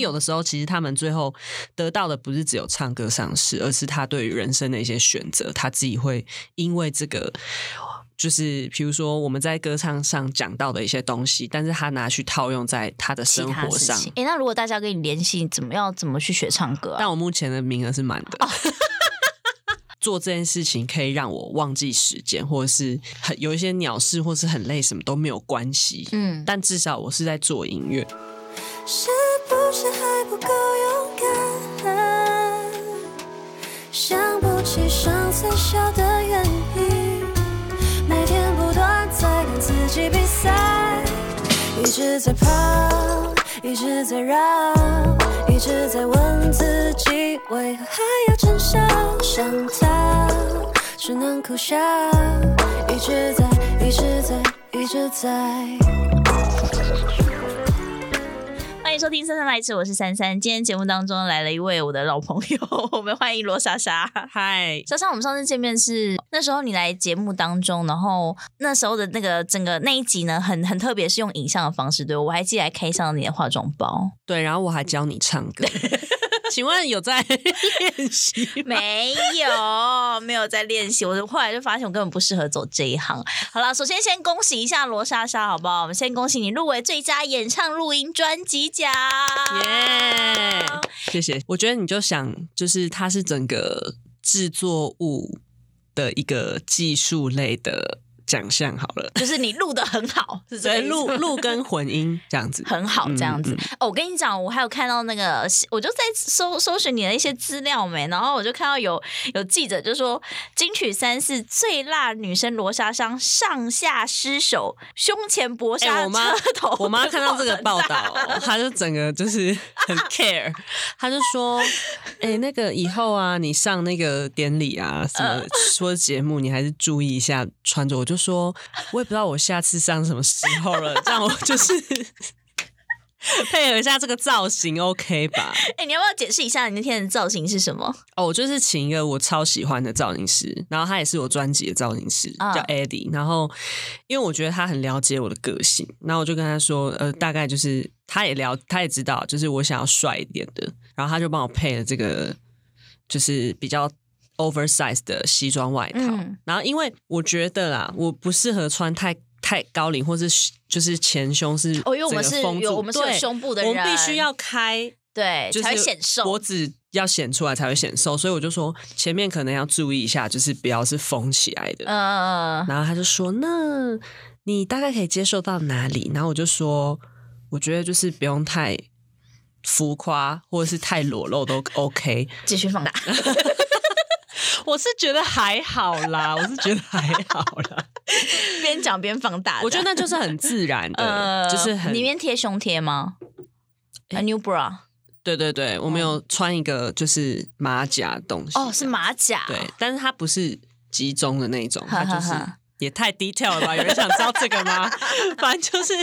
为有的时候其实他们最后得到的不是只有唱歌上市，而是他对于人生的一些选择，他自己会因为这个。就是比如说我们在歌唱上讲到的一些东西，但是他拿去套用在他的生活上。哎、欸，那如果大家跟你联系，怎么样？怎么去学唱歌、啊？但我目前的名额是满的。Oh. 做这件事情可以让我忘记时间，或者是很有一些鸟事，或是很累，什么都没有关系。嗯，但至少我是在做音乐。够勇敢？想不起上次笑的原因。每天不断在跟自己比赛，一直在跑，一直在绕，一直在问自己为何还要逞强，想逃只能苦笑，一直在，一直在，一直在。欢迎收听《三三来迟》，我是三三。今天节目当中来了一位我的老朋友，我们欢迎罗莎莎。嗨，莎莎，我们上次见面是那时候你来节目当中，然后那时候的那个整个那一集呢，很很特别，是用影像的方式，对，我还记得还开箱你的化妆包，对，然后我还教你唱歌。请问有在练习？没有，没有在练习。我后来就发现我根本不适合走这一行。好了，首先先恭喜一下罗莎莎，好不好？我们先恭喜你入围最佳演唱录音专辑奖，耶！谢谢。我觉得你就想，就是它是整个制作物的一个技术类的。奖项好了，就是你录的很好，是这录录跟混音这样子很好，这样子。嗯嗯、哦，我跟你讲，我还有看到那个，我就在搜搜寻你的一些资料没，然后我就看到有有记者就说，金曲三是最辣女生罗莎莎上下失手，胸前薄纱车头、欸。我妈看到这个报道，她就整个就是很 care，她就说，哎、欸，那个以后啊，你上那个典礼啊，什么说节目，你还是注意一下穿着，我就。说，我也不知道我下次上什么时候了，这样我就是 配合一下这个造型，OK 吧？哎、欸，你要不要解释一下你那天的造型是什么？哦，我就是请一个我超喜欢的造型师，然后他也是我专辑的造型师，叫 Eddie。然后因为我觉得他很了解我的个性，然后我就跟他说，呃，大概就是他也了，他也知道，就是我想要帅一点的，然后他就帮我配了这个，就是比较。Oversize 的西装外套，嗯，然后因为我觉得啦，我不适合穿太太高领，或是就是前胸是哦，因为我们是有我们是有胸部的人，我们必须要开，对，就是显瘦，脖子要显出来才会显瘦，所以我就说前面可能要注意一下，就是不要是封起来的，嗯，然后他就说，那你大概可以接受到哪里？然后我就说，我觉得就是不用太浮夸，或者是太裸露都 OK，继续放大。我是觉得还好啦，我是觉得还好啦。边讲边放大，我觉得那就是很自然的，呃、就是很里面贴胸贴吗？A new bra。对对对，我们有穿一个就是马甲的东西。哦，是马甲。对，但是它不是集中的那种，它就是也太 detail 了吧？有人想知道这个吗？反正就是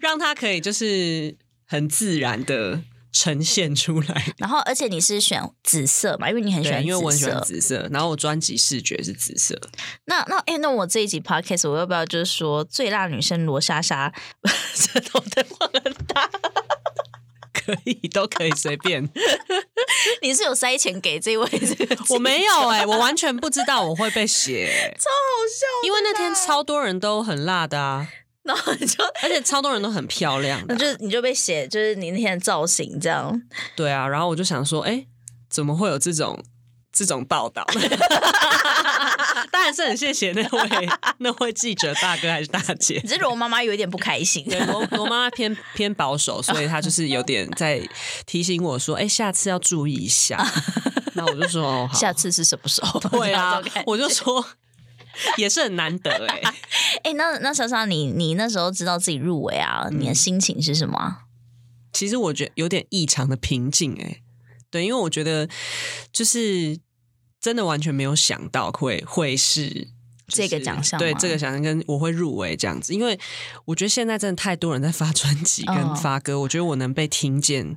让它可以就是很自然的。呈现出来，然后而且你是选紫色嘛？因为你很喜欢紫色，因为我很喜欢紫色。然后我专辑视觉是紫色。那那哎，那我这一集 podcast 我要不要就是说最辣女生罗莎莎舌头灯放很大？可以，都可以随便。你是有塞钱给这位这个？我没有哎、欸，我完全不知道我会被写、欸，超好笑。因为那天超多人都很辣的啊。然后你就，而且超多人都很漂亮，那就你就被写，就是你那天的造型这样。对啊，然后我就想说，哎，怎么会有这种这种报道？当然是很谢谢那位那位记者大哥还是大姐。只是我妈妈有一点不开心，对，我我妈妈偏偏保守，所以她就是有点在提醒我说，哎，下次要注意一下。那我就说，哦，好，下次是什么时候？对啊，我就说。也是很难得哎，哎、欸，那那莎莎，你你那时候知道自己入围啊，你的心情是什么？其实我觉得有点异常的平静哎，对，因为我觉得就是真的完全没有想到会会是、就是、这个奖项，对这个奖项跟我会入围这样子，因为我觉得现在真的太多人在发专辑跟发歌，哦、我觉得我能被听见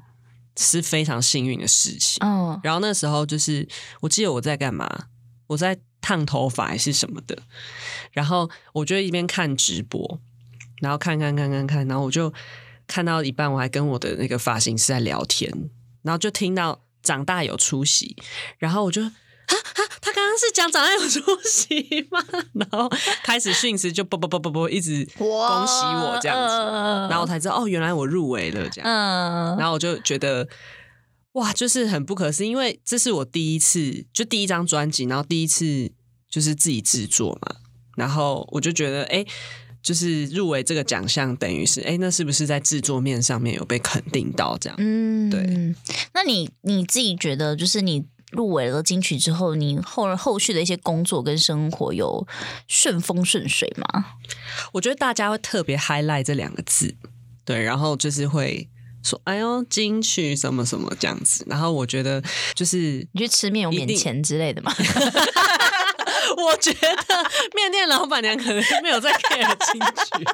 是非常幸运的事情。嗯，然后那时候就是我记得我在干嘛，我在。烫头发还是什么的，然后我就一边看直播，然后看看看看看，然后我就看到一半，我还跟我的那个发型师在聊天，然后就听到长大有出息，然后我就。啊啊！他刚刚是讲长大有出息吗？然后开始讯息就啵啵啵啵啵一直恭喜我这样子，然后我才知道哦，原来我入围了这样。然后我就觉得哇，就是很不可思议，因为这是我第一次就第一张专辑，然后第一次就是自己制作嘛。然后我就觉得哎，就是入围这个奖项，等于是哎，那是不是在制作面上面有被肯定到这样？嗯，对。那你你自己觉得就是你。入围了金曲之后，你后后续的一些工作跟生活有顺风顺水吗？我觉得大家会特别 highlight 这两个字，对，然后就是会说：“哎呦，金曲什么什么这样子。”然后我觉得就是你去吃面有免钱之类的吗？我觉得面店老板娘可能没有在 care 金曲，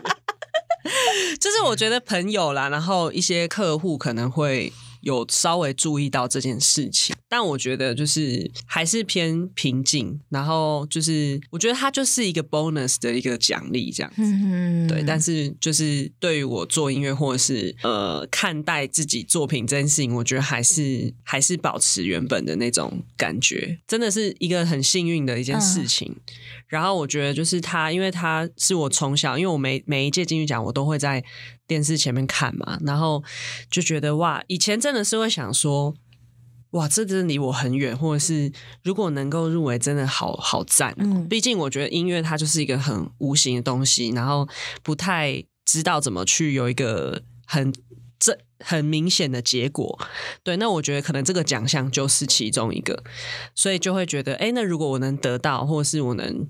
就是我觉得朋友啦，然后一些客户可能会。有稍微注意到这件事情，但我觉得就是还是偏平静，然后就是我觉得它就是一个 bonus 的一个奖励这样子，嗯、对。但是就是对于我做音乐或者是呃看待自己作品这件事情，我觉得还是还是保持原本的那种感觉，真的是一个很幸运的一件事情。嗯、然后我觉得就是他，因为他是我从小，因为我每每一届金曲奖我都会在。电视前面看嘛，然后就觉得哇，以前真的是会想说，哇，这真的离我很远，或者是如果能够入围，真的好好赞。嗯，毕竟我觉得音乐它就是一个很无形的东西，然后不太知道怎么去有一个很这很明显的结果。对，那我觉得可能这个奖项就是其中一个，所以就会觉得，哎，那如果我能得到，或者是我能。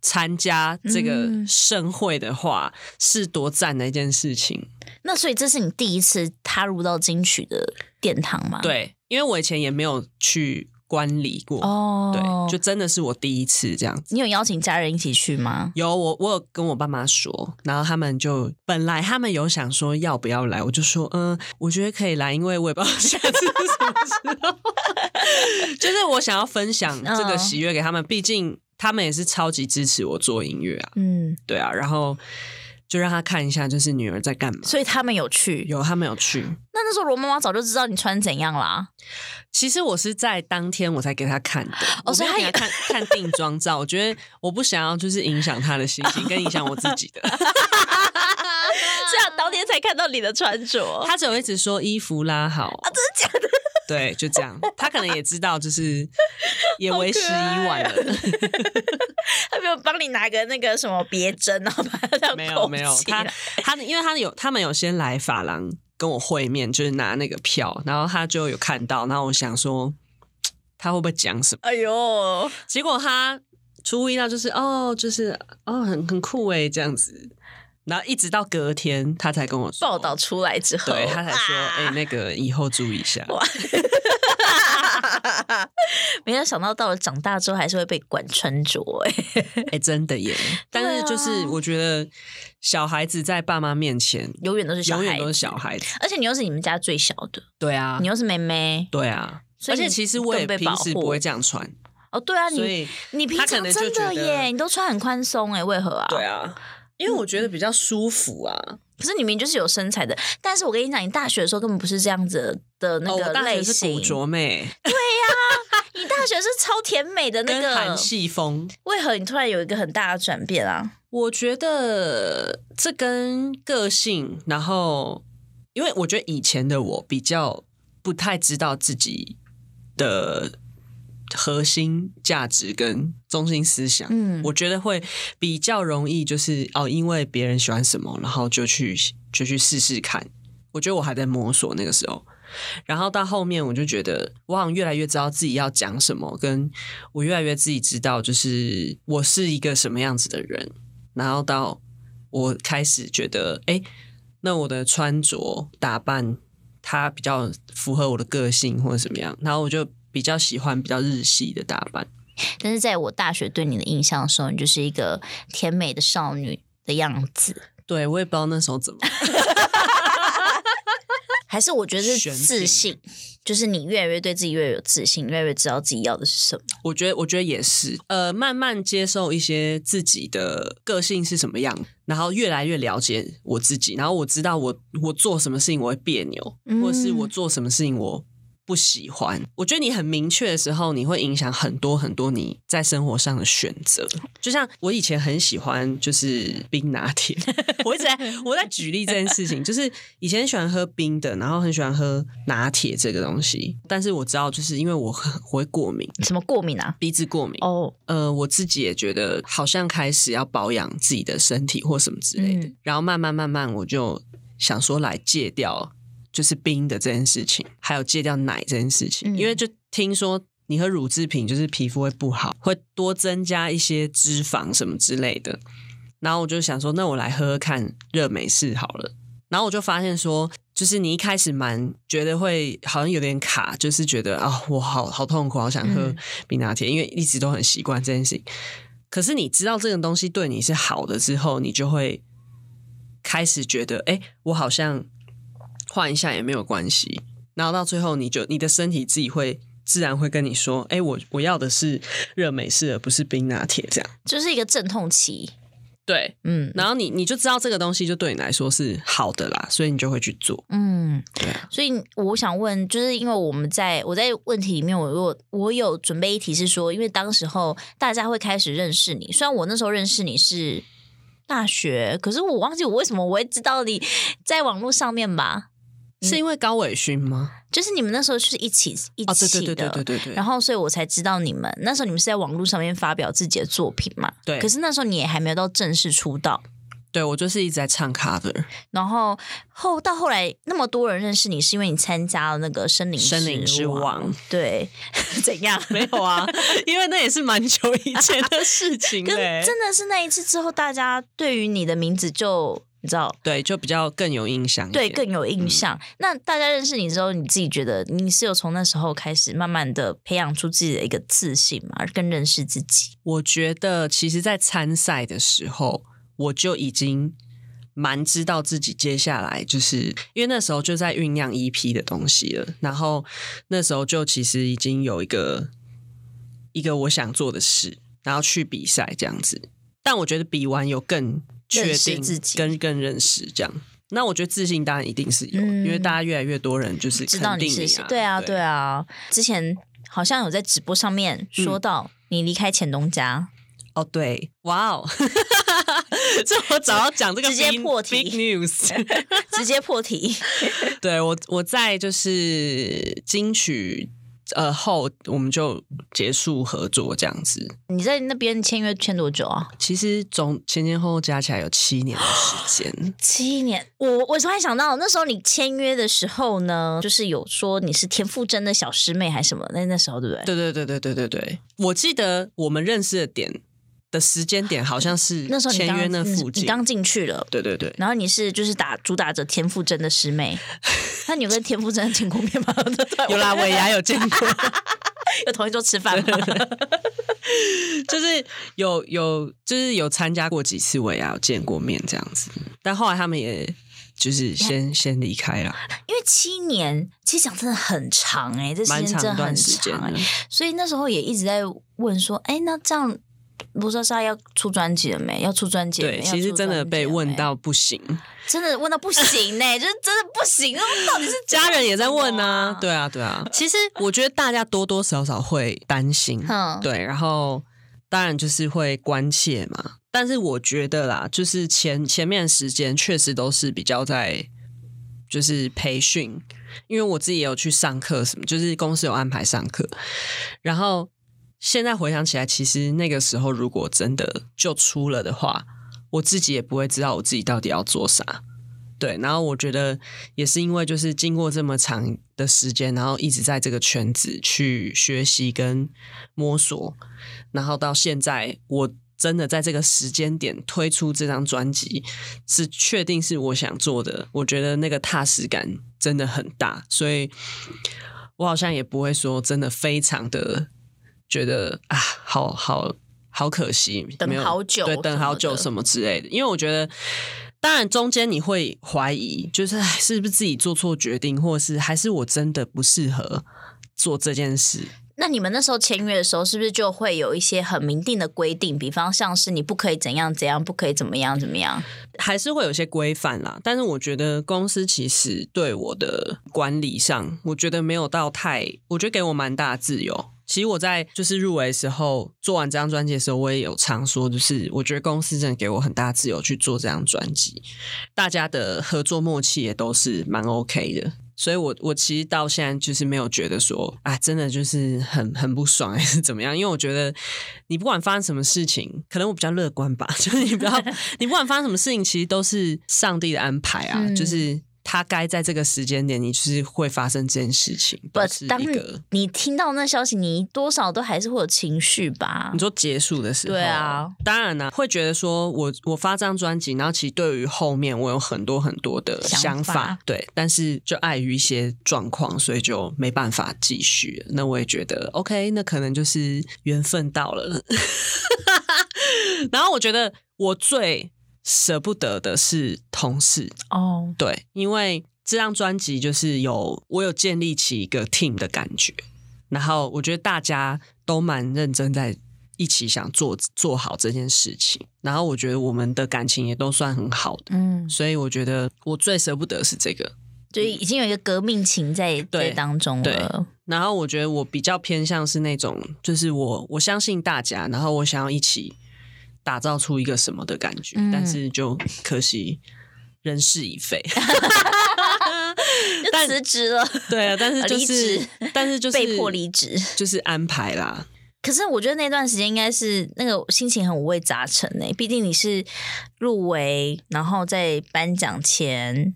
参加这个盛会的话，嗯、是多赞的一件事情。那所以这是你第一次踏入到金曲的殿堂吗？对，因为我以前也没有去观礼过哦。对，就真的是我第一次这样子。你有邀请家人一起去吗？有，我我有跟我爸妈说，然后他们就本来他们有想说要不要来，我就说嗯，我觉得可以来，因为我也不知道下次是什么时候。就是我想要分享这个喜悦给他们，毕竟。他们也是超级支持我做音乐啊，嗯，对啊，然后就让他看一下，就是女儿在干嘛。所以他们有去，有他们有去。那那时候罗妈妈早就知道你穿怎样啦。其实我是在当天我才给他看的，我所以他看 看定妆照。我觉得我不想要就是影响他的心情，跟影响我自己的。这样当天才看到你的穿着，他只有一直说衣服拉好啊，真的假的？对，就这样。他可能也知道，就是 也为时已晚了。他没有帮你拿个那个什么别针，然后把它这样没有没有。他他因为他有他们有先来法廊跟我会面，就是拿那个票，然后他就有看到，然后我想说他会不会讲什么？哎呦！结果他出乎意料，就是哦，就是哦，很很酷哎，这样子。然后一直到隔天，他才跟我说报道出来之后，对他才说：“哎、啊欸，那个以后注意一下。哇” 没有想到到了长大之后，还是会被管穿着、欸。哎，哎，真的耶！但是就是我觉得小孩子在爸妈面前永远都是小孩，永远都是小孩子。而且你又是你们家最小的，对啊，你又是妹妹，对啊。而且其实我也平时不会这样穿。哦，对啊，你你平常真的耶，你都穿很宽松哎，为何啊？对啊。因为我觉得比较舒服啊，可是你明明就是有身材的，但是我跟你讲，你大学的时候根本不是这样子的那个类型。哦、我大学是古着妹。对呀、啊，你大学是超甜美的那个韩系风，为何你突然有一个很大的转变啊？我觉得这跟个性，然后因为我觉得以前的我比较不太知道自己的。核心价值跟中心思想，嗯，我觉得会比较容易，就是哦，因为别人喜欢什么，然后就去就去试试看。我觉得我还在摸索那个时候，然后到后面我就觉得，我好像越来越知道自己要讲什么，跟我越来越自己知道，就是我是一个什么样子的人。然后到我开始觉得，哎，那我的穿着打扮，它比较符合我的个性或者怎么样，然后我就。比较喜欢比较日系的打扮，但是在我大学对你的印象的时候，你就是一个甜美的少女的样子。对，我也不知道那时候怎么。还是我觉得是自信，就是你越来越对自己越来越有自信，越来越知道自己要的是什么。我觉得，我觉得也是，呃，慢慢接受一些自己的个性是什么样，然后越来越了解我自己，然后我知道我我做什么事情我会别扭，嗯、或者是我做什么事情我。不喜欢，我觉得你很明确的时候，你会影响很多很多你在生活上的选择。就像我以前很喜欢就是冰拿铁，我一直在 我在举例这件事情，就是以前很喜欢喝冰的，然后很喜欢喝拿铁这个东西。但是我知道，就是因为我很我会过敏，什么过敏啊？鼻子过敏哦。Oh. 呃，我自己也觉得好像开始要保养自己的身体或什么之类的，嗯、然后慢慢慢慢我就想说来戒掉。就是冰的这件事情，还有戒掉奶这件事情，嗯、因为就听说你喝乳制品就是皮肤会不好，会多增加一些脂肪什么之类的。然后我就想说，那我来喝喝看热美式好了。然后我就发现说，就是你一开始蛮觉得会好像有点卡，就是觉得啊、哦，我好好痛苦，好想喝冰拿铁，嗯、因为一直都很习惯这件事情。可是你知道这个东西对你是好的之后，你就会开始觉得，哎，我好像。换一下也没有关系，然后到最后，你就你的身体自己会自然会跟你说：“哎，我我要的是热美式，而不是冰拿铁。”这样就是一个阵痛期。对，嗯，然后你你就知道这个东西就对你来说是好的啦，所以你就会去做。嗯，对。所以我想问，就是因为我们在我在问题里面，我有我有准备一题是说，因为当时候大家会开始认识你，虽然我那时候认识你是大学，可是我忘记我为什么我会知道你在网络上面吧。是因为高伟勋吗？就是你们那时候就是一起一起的，哦、对，对，对，对，对，对，对，然后所以我才知道你们那时候你们是在网络上面发表自己的作品嘛？对。可是那时候你也还没有到正式出道。对，我就是一直在唱 cover。然后后到后来那么多人认识你，是因为你参加了那个森林森林之王。对，怎样？没有啊，因为那也是蛮久以前的事情 嘞。真的是那一次之后，大家对于你的名字就。你知道，对，就比较更有印象，对，更有印象。嗯、那大家认识你之后，你自己觉得你是有从那时候开始慢慢的培养出自己的一个自信嘛，而更认识自己？我觉得，其实，在参赛的时候，我就已经蛮知道自己接下来就是因为那时候就在酝酿 EP 的东西了，然后那时候就其实已经有一个一个我想做的事，然后去比赛这样子。但我觉得比完有更。确定自己跟更认识这样，那我觉得自信当然一定是有，嗯、因为大家越来越多人就是肯定、啊、知道你是谁。对啊，对啊。之前好像有在直播上面说到你离开钱东家、嗯、哦，对，哇哦，这我早要讲这个直接破题 big news，直接破题。对我，我在就是金曲。呃，后我们就结束合作这样子。你在那边签约签多久啊？其实总前前后后加起来有七年的时间。七年，我我突然想到，那时候你签约的时候呢，就是有说你是田馥甄的小师妹还是什么？那那时候对不对？对对对对对对对，我记得我们认识的点。的时间点好像是那时候签约那附近，你刚进去了，对对对。然后你是就是打主打着田馥甄的师妹，那你有跟田馥甄见过面吗？有啦，尾牙有见过，有同一桌吃饭吗？就是有有就是有参加过几次尾牙，有见过面这样子。但后来他们也就是先先离开了，因为七年其实讲真的很长哎、欸，这时间真的很长哎、欸，所以那时候也一直在问说，哎，那这样。罗莎莎要出专辑了没？要出专辑？对，其实真的被问到不行，真的问到不行呢、欸，就是真的不行。那到底是家人也在问呢、啊？对啊，对啊。其实我觉得大家多多少少会担心，嗯、对，然后当然就是会关切嘛。但是我觉得啦，就是前前面时间确实都是比较在就是培训，因为我自己也有去上课什么，就是公司有安排上课，然后。现在回想起来，其实那个时候如果真的就出了的话，我自己也不会知道我自己到底要做啥。对，然后我觉得也是因为就是经过这么长的时间，然后一直在这个圈子去学习跟摸索，然后到现在我真的在这个时间点推出这张专辑，是确定是我想做的。我觉得那个踏实感真的很大，所以我好像也不会说真的非常的。觉得啊，好好好可惜，等好久，对，等好久什么之类的。因为我觉得当然中间你会怀疑，就是是不是自己做错决定，或是还是我真的不适合做这件事。那你们那时候签约的时候，是不是就会有一些很明定的规定？比方像是你不可以怎样怎样，不可以怎么样怎么样，还是会有些规范啦。但是我觉得公司其实对我的管理上，我觉得没有到太，我觉得给我蛮大的自由。其实我在就是入围的时候，做完这张专辑的时候，我也有常说，就是我觉得公司真的给我很大自由去做这张专辑，大家的合作默契也都是蛮 OK 的。所以我，我我其实到现在就是没有觉得说，啊，真的就是很很不爽还是怎么样？因为我觉得，你不管发生什么事情，可能我比较乐观吧，就是你不要，你不管发生什么事情，其实都是上帝的安排啊，嗯、就是。他该在这个时间点，你就是会发生这件事情。不，当你听到那消息，你多少都还是会有情绪吧？你说结束的时候，对啊，当然呢，会觉得说我我发这张专辑，然后其实对于后面我有很多很多的想法，想法对，但是就碍于一些状况，所以就没办法继续。那我也觉得 OK，那可能就是缘分到了。然后我觉得我最。舍不得的是同事哦，oh. 对，因为这张专辑就是有我有建立起一个 team 的感觉，然后我觉得大家都蛮认真在一起想做做好这件事情，然后我觉得我们的感情也都算很好的，嗯，所以我觉得我最舍不得是这个，就已经有一个革命情在在当中了。对，然后我觉得我比较偏向是那种，就是我我相信大家，然后我想要一起。打造出一个什么的感觉，嗯、但是就可惜人事已废，但辞职了。对啊，但是就是，职但是就是被迫离职，就是安排啦。可是我觉得那段时间应该是那个心情很五味杂陈呢。毕竟你是入围，然后在颁奖前。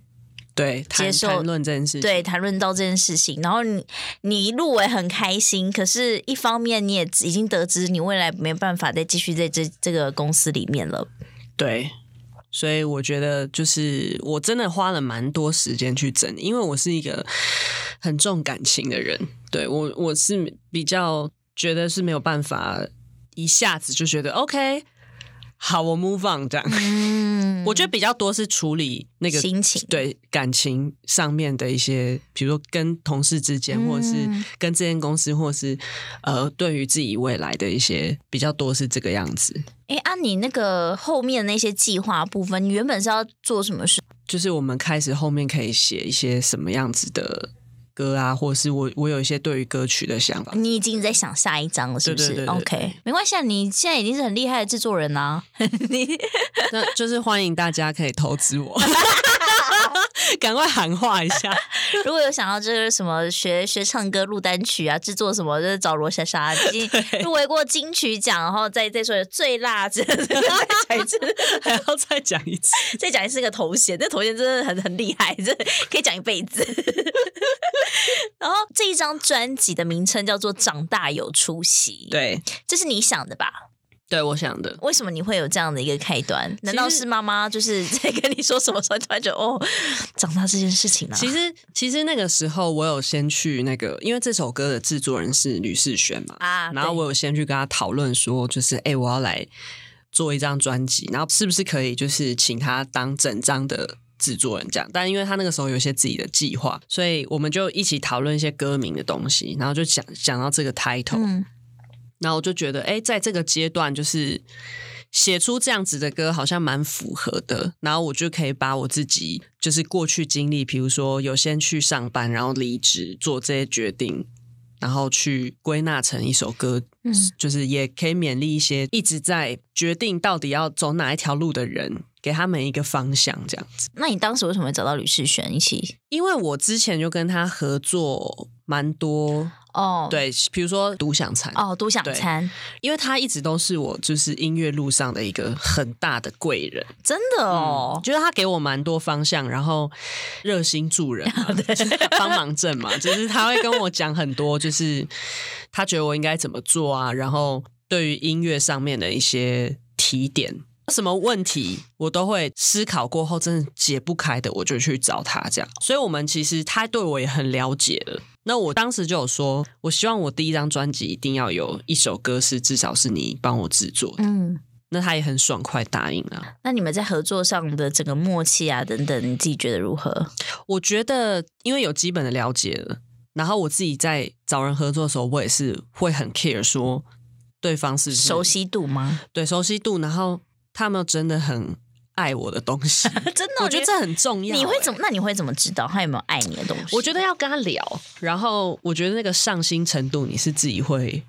对，接受谈论这件事情，对，谈论到这件事情，然后你你入围很开心，可是一方面你也已经得知你未来没办法再继续在这这个公司里面了。对，所以我觉得就是我真的花了蛮多时间去整理，因为我是一个很重感情的人，对，我我是比较觉得是没有办法一下子就觉得 OK。好，我 move on 这样。嗯，我觉得比较多是处理那个心情，对感情上面的一些，比如说跟同事之间，嗯、或者是跟这间公司，或是呃，对于自己未来的一些比较多是这个样子。哎，按、啊、你那个后面那些计划部分，你原本是要做什么事？就是我们开始后面可以写一些什么样子的。歌啊，或者是我我有一些对于歌曲的想法。你已经在想下一张了，是不是？对对对对，OK，没关系啊，你现在已经是很厉害的制作人啦。你那就是欢迎大家可以投资我。赶快喊话一下！如果有想要就是什么学学唱歌、录单曲啊、制作什么，就是找罗莎莎。已经入围过金曲奖，然后再再说最辣，再讲一次，还要再讲一次，再讲一次个头衔，这头衔真的很很厉害，这可以讲一辈子。然后这一张专辑的名称叫做《长大有出息》，对，这是你想的吧？对，我想的。为什么你会有这样的一个开端？难道是妈妈就是在跟你说什么时候突然就哦，长大这件事情吗？其实，其实那个时候我有先去那个，因为这首歌的制作人是吕世轩嘛啊，然后我有先去跟他讨论说，就是哎，我要来做一张专辑，然后是不是可以就是请他当整张的制作人这样？但因为他那个时候有些自己的计划，所以我们就一起讨论一些歌名的东西，然后就讲讲到这个 title。嗯然后我就觉得，哎，在这个阶段，就是写出这样子的歌，好像蛮符合的。然后我就可以把我自己就是过去经历，比如说有先去上班，然后离职，做这些决定，然后去归纳成一首歌，嗯，就是也可以勉励一些一直在决定到底要走哪一条路的人，给他们一个方向，这样子。那你当时为什么会找到吕士轩一起？因为我之前就跟他合作蛮多。哦，oh, 对，比如说独享餐哦，独享餐，因为他一直都是我就是音乐路上的一个很大的贵人，真的哦，就是他给我蛮多方向，然后热心助人 帮忙症嘛，就是他会跟我讲很多，就是他觉得我应该怎么做啊，然后对于音乐上面的一些提点。什么问题我都会思考过后，真的解不开的，我就去找他这样。所以，我们其实他对我也很了解了。那我当时就有说，我希望我第一张专辑一定要有一首歌是至少是你帮我制作的。嗯，那他也很爽快答应了。那你们在合作上的整个默契啊等等，你自己觉得如何？我觉得因为有基本的了解了，然后我自己在找人合作的时候，我也是会很 care 说对方是，是熟悉度吗？对，熟悉度，然后他们真的很。爱我的东西，真的，我觉得这很重要。你会怎么？那你会怎么知道他有没有爱你的东西？我觉得要跟他聊，然后我觉得那个上心程度，你是自己会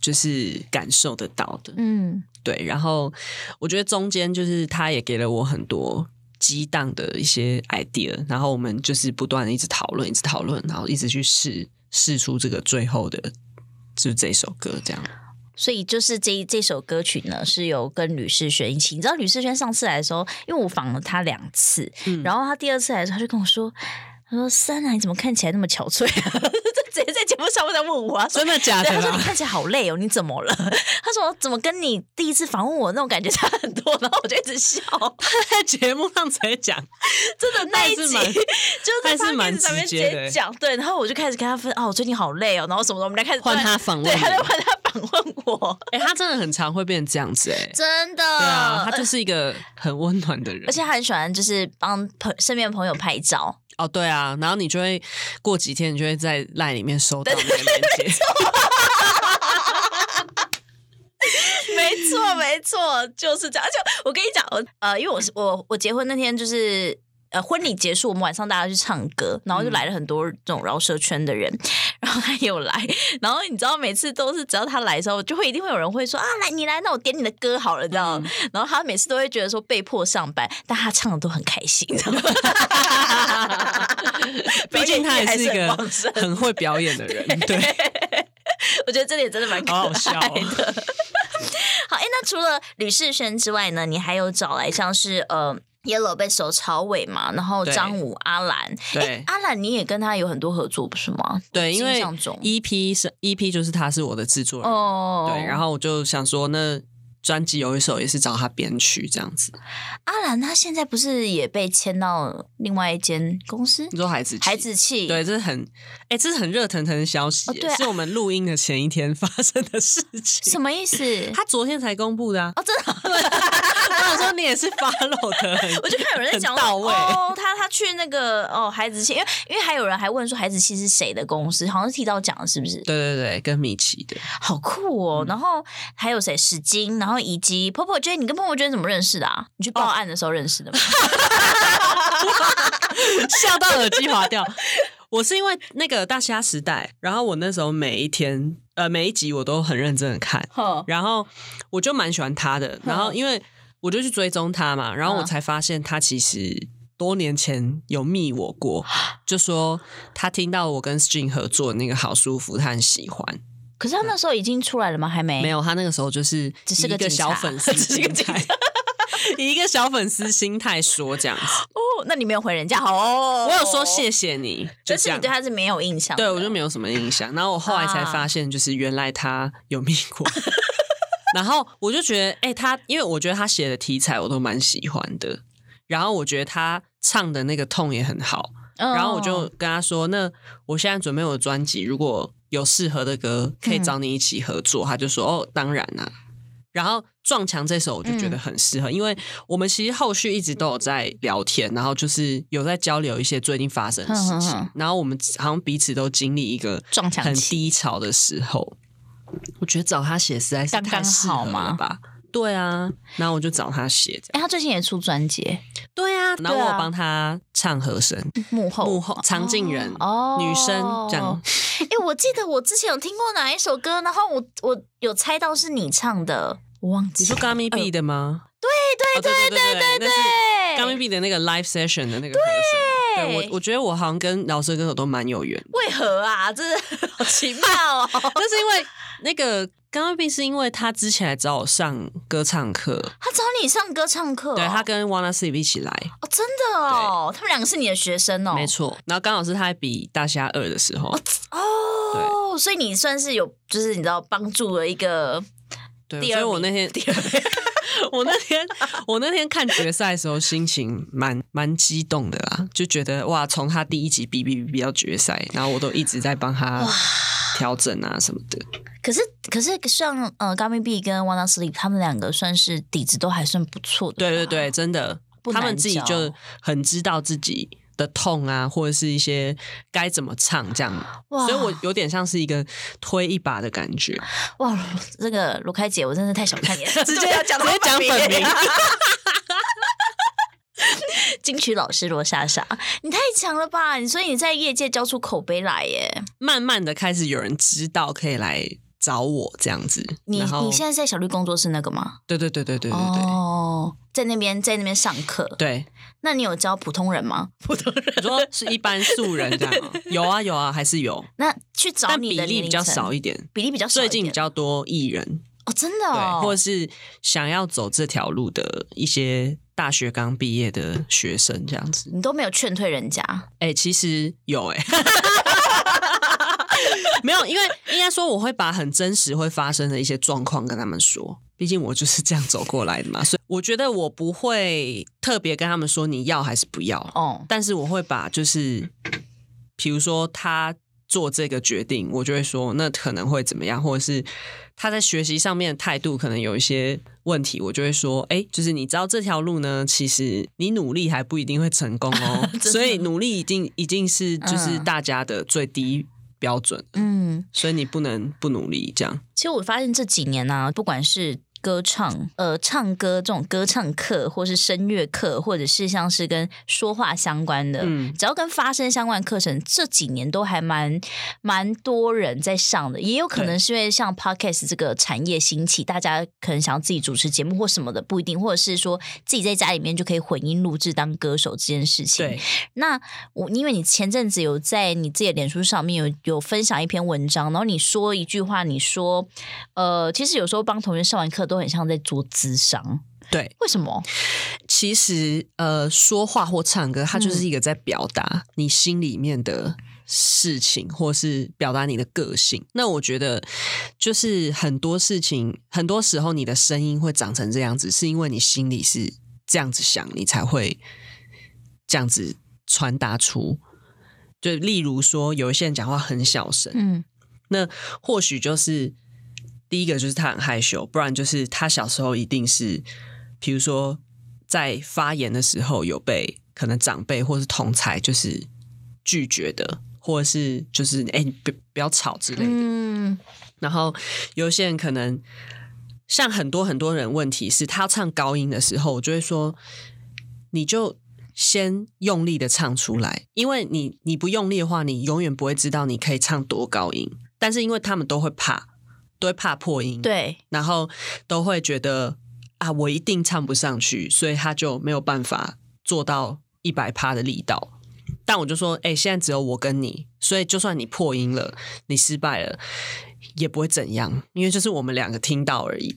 就是感受得到的。嗯，对。然后我觉得中间就是他也给了我很多激荡的一些 idea，然后我们就是不断的一直讨论，一直讨论，然后一直去试试出这个最后的，就是这首歌这样。所以就是这这首歌曲呢，是有跟吕世轩一起。你知道吕世轩上次来的时候，因为我访了他两次，嗯、然后他第二次来的时候，他就跟我说：“他说珊娜，你怎么看起来那么憔悴啊？” 直接在节目上面在问我，啊，真的假的？他说你看起来好累哦，你怎么了？他说怎么跟你第一次访问我那种感觉差很多？然后我就一直笑。他在节目上直接讲，真的那一集就是在上面直接讲，对。然后我就开始跟他分哦，我最近好累哦，然后什么的，我们来开始换他访问，对，他在换他访。问我，哎、欸，他真的很常会变成这样子、欸，哎，真的，对啊，他就是一个很温暖的人，而且他很喜欢就是帮朋身边朋友拍照，哦，对啊，然后你就会过几天，你就会在赖里面收到那个链接，没错，没错，就是这样。而且我跟你讲，呃，因为我是我我结婚那天就是。呃，婚礼结束，我们晚上大家去唱歌，然后就来了很多这种饶舌圈的人，嗯、然后他有来，然后你知道每次都是只要他来的时候，就会一定会有人会说啊，来你来，那我点你的歌好了，这样。嗯、然后他每次都会觉得说被迫上班，但他唱的都很开心，毕竟他也是一个很会表演的人。对，对我觉得这点真的蛮 好，好笑的。好，哎，那除了吕世轩之外呢，你还有找来像是呃。Yellow 被手朝尾嘛，然后张武、阿兰，哎，阿兰你也跟他有很多合作，不是吗？对，因为 EP 是 EP，就是他是我的制作人，哦，对，然后我就想说那。专辑有一首也是找他编曲这样子。阿兰他现在不是也被签到另外一间公司？你说孩子气？孩子气？对，这是很哎、欸，这是很热腾腾的消息，哦对啊，是我们录音的前一天发生的事情。什么意思？他昨天才公布的啊！哦，真的？对。我想说你也是 follow 的，我就看有人在讲到位哦，他他去那个哦孩子气，因为因为还有人还问说孩子气是谁的公司，好像是提到讲的是不是？对对对，跟米奇的，好酷哦。嗯、然后还有谁？史金，然后。以及婆婆娟，你跟婆婆娟怎么认识的啊？你去报案的时候认识的吗？笑到耳机滑掉。我是因为那个大虾时代，然后我那时候每一天呃每一集我都很认真的看，然后我就蛮喜欢他的。然后因为我就去追踪他嘛，然后我才发现他其实多年前有密我过，就说他听到我跟 String 合作那个好舒服，他很喜欢。可是他那时候已经出来了吗？还没。没有，他那个时候就是只是个小粉丝 心态，以一个小粉丝心态说这样子。哦，那你没有回人家好哦？我有说谢谢你，就是你对他是没有印象。对，我就没有什么印象。然后我后来才发现，就是原来他有密过。啊、然后我就觉得，哎、欸，他因为我觉得他写的题材我都蛮喜欢的，然后我觉得他唱的那个 tone 也很好。哦、然后我就跟他说，那我现在准备我的专辑，如果有适合的歌可以找你一起合作，嗯、他就说哦，当然啦、啊。然后撞墙这首我就觉得很适合，嗯、因为我们其实后续一直都有在聊天，然后就是有在交流一些最近发生的事情，呵呵呵然后我们好像彼此都经历一个撞墙很低潮的时候。我觉得找他写实在是太适合了吧。对啊，然后我就找他写。哎，他最近也出专辑。对啊，然后我帮他唱和声，幕后幕后常静人哦，女生这样。哎，我记得我之前有听过哪一首歌，然后我我有猜到是你唱的，我忘记。你说 Gummy B 的吗？对对对对对对对，Gummy B 的那个 Live Session 的那个和声。对，我我觉得我好像跟饶舌歌手都蛮有缘。为何啊？这是好奇妙哦。那是因为那个。刚刚并是因为他之前来找我上歌唱课，他找你上歌唱课。哦，对，他跟 Wanna Sleep 一起来哦，真的哦，他们两个是你的学生哦，没错。然后刚好是他在比大虾二的时候哦，所以你算是有，就是你知道帮助了一个对，所以我那天 我那天我那天看决赛的时候心情蛮蛮激动的啦，就觉得哇，从他第一集比比比比到决赛，然后我都一直在帮他调整啊什么的。可是可是像呃 Gummy B 跟 Wanna Sleep 他们两个算是底子都还算不错的。对对对，真的，他们自己就很知道自己的痛啊，或者是一些该怎么唱这样。哇，所以我有点像是一个推一把的感觉。哇，这个罗开姐，我真的太小看你了，直接要讲直接讲本名。金曲老师罗莎莎，你太强了吧！你所以你在业界交出口碑来耶，慢慢的开始有人知道可以来找我这样子。你你现在在小绿工作室那个吗？对对对对对对对。哦，在那边在那边上课。对，那你有教普通人吗？普通人，你说是一般素人这样吗？有啊有啊，还是有。那去找你的比例比较少一点，比例比较少，最近比较多艺人哦，真的哦，对，或者是想要走这条路的一些。大学刚毕业的学生这样子，你都没有劝退人家？哎、欸，其实有哎、欸，没有，因为应该说我会把很真实会发生的一些状况跟他们说，毕竟我就是这样走过来的嘛，所以我觉得我不会特别跟他们说你要还是不要。哦，但是我会把就是，比如说他做这个决定，我就会说那可能会怎么样，或者是。他在学习上面的态度可能有一些问题，我就会说，哎，就是你知道这条路呢，其实你努力还不一定会成功哦，所以努力一定一定是就是大家的最低标准，嗯，所以你不能不努力这样。其实我发现这几年呢、啊，不管是歌唱，呃，唱歌这种歌唱课，或是声乐课，或者是像是跟说话相关的，嗯，只要跟发声相关的课程，这几年都还蛮蛮多人在上的。也有可能是因为像 Podcast 这个产业兴起，大家可能想要自己主持节目或什么的，不一定，或者是说自己在家里面就可以混音录制当歌手这件事情。对，那我因为你前阵子有在你自己的脸书上面有有分享一篇文章，然后你说一句话，你说，呃，其实有时候帮同学上完课。都很像在做智商，对，为什么？其实，呃，说话或唱歌，它就是一个在表达你心里面的事情，嗯、或是表达你的个性。那我觉得，就是很多事情，很多时候你的声音会长成这样子，是因为你心里是这样子想，你才会这样子传达出。就例如说，有一些人讲话很小声，嗯，那或许就是。第一个就是他很害羞，不然就是他小时候一定是，比如说在发言的时候有被可能长辈或是同才就是拒绝的，或者是就是哎，你不不要吵之类的。嗯。然后有些人可能像很多很多人问题是他唱高音的时候，我就会说你就先用力的唱出来，因为你你不用力的话，你永远不会知道你可以唱多高音。但是因为他们都会怕。都会怕破音，对，然后都会觉得啊，我一定唱不上去，所以他就没有办法做到一百趴的力道。但我就说，哎，现在只有我跟你，所以就算你破音了，你失败了，也不会怎样，因为就是我们两个听到而已。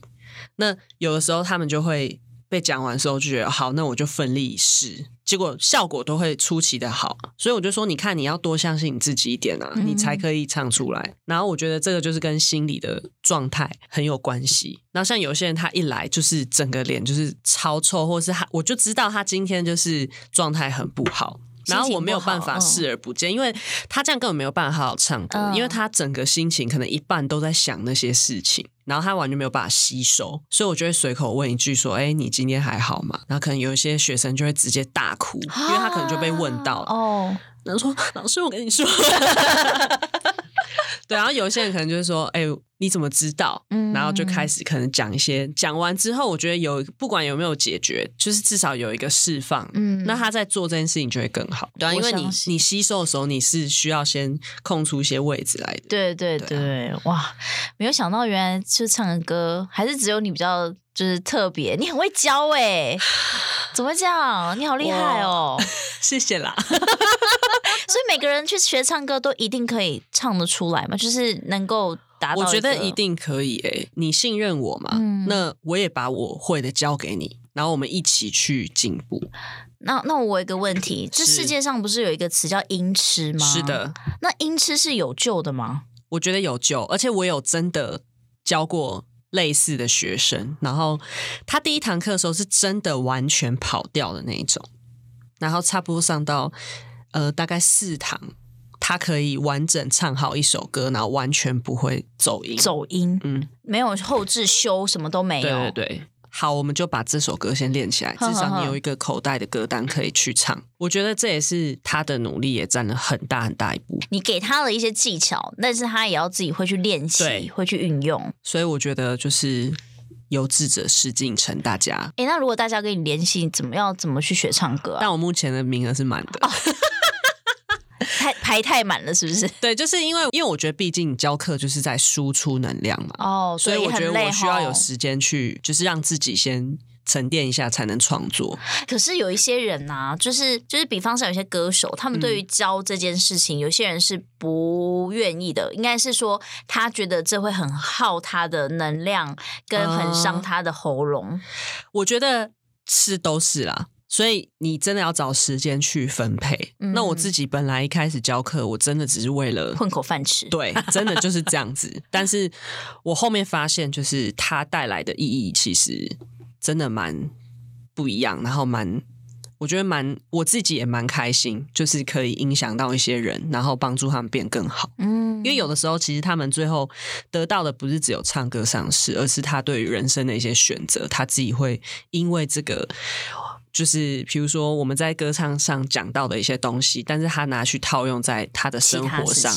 那有的时候他们就会被讲完的时候就觉得，好，那我就奋力试。结果效果都会出奇的好，所以我就说，你看你要多相信你自己一点啊，你才可以唱出来。然后我觉得这个就是跟心理的状态很有关系。然后像有些人他一来就是整个脸就是超臭，或是他我就知道他今天就是状态很不好。然后我没有办法视而不见，嗯、因为他这样根本没有办法好好唱歌，嗯、因为他整个心情可能一半都在想那些事情，然后他完全没有办法吸收，所以我就会随口问一句说：“哎，你今天还好吗？”然后可能有一些学生就会直接大哭，因为他可能就被问到了。哦，然后说：“老师，我跟你说。”对，然后有些人可能就是说：“哎。”你怎么知道？嗯，然后就开始可能讲一些，讲完之后，我觉得有不管有没有解决，就是至少有一个释放，嗯，那他在做这件事情就会更好，对啊，因为你你吸收的时候，你是需要先空出一些位置来的，对对对，哇，没有想到原来就唱的歌还是只有你比较就是特别，你很会教哎，怎么会这样？你好厉害哦，谢谢啦。所以每个人去学唱歌都一定可以唱得出来嘛？就是能够达到。我觉得一定可以哎、欸，你信任我嘛？嗯、那我也把我会的教给你，然后我们一起去进步。那那我有一个问题，这世界上不是有一个词叫音痴吗？是的。那音痴是有救的吗？我觉得有救，而且我有真的教过类似的学生，然后他第一堂课的时候是真的完全跑掉的那一种，然后差不多上到呃大概四堂。他可以完整唱好一首歌，然后完全不会走音。走音，嗯，没有后置修，什么都没有。对对对。好，我们就把这首歌先练起来，至少你有一个口袋的歌单可以去唱。我觉得这也是他的努力，也占了很大很大一步。你给他了一些技巧，但是他也要自己会去练习，会去运用。所以我觉得就是有志者事竟成，大家。哎，那如果大家跟你联系，怎么要？怎么去学唱歌啊？但我目前的名额是满的。哦太排太满了，是不是？对，就是因为因为我觉得，毕竟教课就是在输出能量嘛。哦，所以我觉得我需要有时间去，就是让自己先沉淀一下，才能创作。可是有一些人呐、啊，就是就是，比方说有些歌手，他们对于教这件事情，嗯、有些人是不愿意的。应该是说，他觉得这会很耗他的能量，跟很伤他的喉咙。嗯、我觉得是都是啦。所以你真的要找时间去分配。嗯、那我自己本来一开始教课，我真的只是为了混口饭吃。对，真的就是这样子。但是我后面发现，就是它带来的意义其实真的蛮不一样。然后蛮，我觉得蛮，我自己也蛮开心，就是可以影响到一些人，然后帮助他们变更好。嗯，因为有的时候其实他们最后得到的不是只有唱歌上市，而是他对于人生的一些选择，他自己会因为这个。就是比如说我们在歌唱上讲到的一些东西，但是他拿去套用在他的生活上，